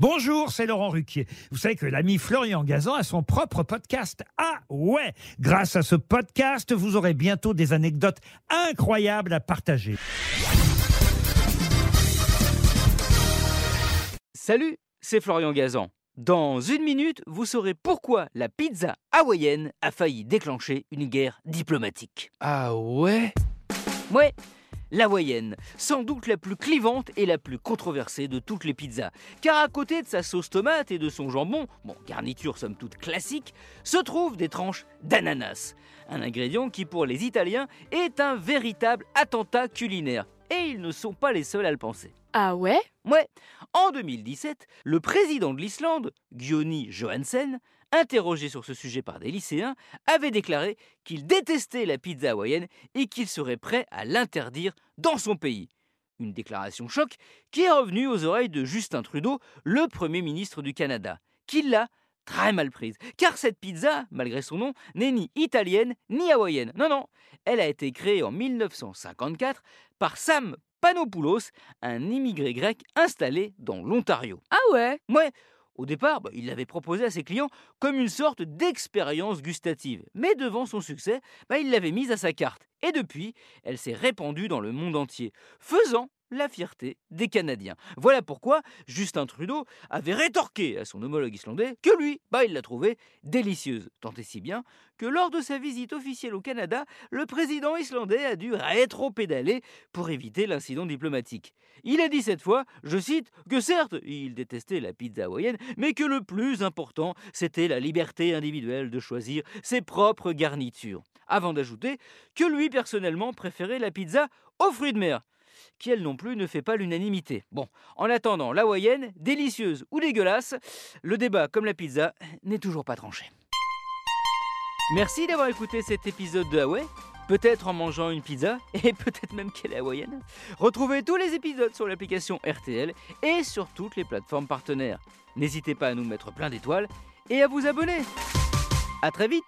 Bonjour, c'est Laurent Ruquier. Vous savez que l'ami Florian Gazan a son propre podcast. Ah ouais Grâce à ce podcast, vous aurez bientôt des anecdotes incroyables à partager. Salut, c'est Florian Gazan. Dans une minute, vous saurez pourquoi la pizza hawaïenne a failli déclencher une guerre diplomatique. Ah ouais? Ouais, l'hawaïenne, sans doute la plus clivante et la plus controversée de toutes les pizzas. Car à côté de sa sauce tomate et de son jambon, bon, garniture somme toute classique, se trouvent des tranches d'ananas. Un ingrédient qui pour les Italiens est un véritable attentat culinaire. Et ils ne sont pas les seuls à le penser. Ah ouais? Ouais, en 2017, le président de l'Islande, Gioni Johansen, interrogé sur ce sujet par des lycéens, avait déclaré qu'il détestait la pizza hawaïenne et qu'il serait prêt à l'interdire dans son pays. Une déclaration choc qui est revenue aux oreilles de Justin Trudeau, le Premier ministre du Canada, qui l'a très mal prise. Car cette pizza, malgré son nom, n'est ni italienne ni hawaïenne. Non, non, elle a été créée en 1954 par Sam Panopoulos, un immigré grec installé dans l'Ontario. Ah ouais? Ouais, au départ, bah, il l'avait proposé à ses clients comme une sorte d'expérience gustative. Mais devant son succès, bah, il l'avait mise à sa carte. Et depuis, elle s'est répandue dans le monde entier, faisant la fierté des Canadiens. Voilà pourquoi Justin Trudeau avait rétorqué à son homologue islandais que lui, bah, il l'a trouvée délicieuse. Tant et si bien que lors de sa visite officielle au Canada, le président islandais a dû rétro-pédaler pour éviter l'incident diplomatique. Il a dit cette fois, je cite, que certes, il détestait la pizza hawaïenne, mais que le plus important, c'était la liberté individuelle de choisir ses propres garnitures. Avant d'ajouter que lui, personnellement, préférait la pizza aux fruits de mer qui elle non plus ne fait pas l'unanimité. Bon, en attendant, la hawaïenne, délicieuse ou dégueulasse, le débat, comme la pizza, n'est toujours pas tranché. Merci d'avoir écouté cet épisode de Huawei. Peut-être en mangeant une pizza, et peut-être même qu'elle est hawaïenne. Retrouvez tous les épisodes sur l'application RTL et sur toutes les plateformes partenaires. N'hésitez pas à nous mettre plein d'étoiles et à vous abonner. A très vite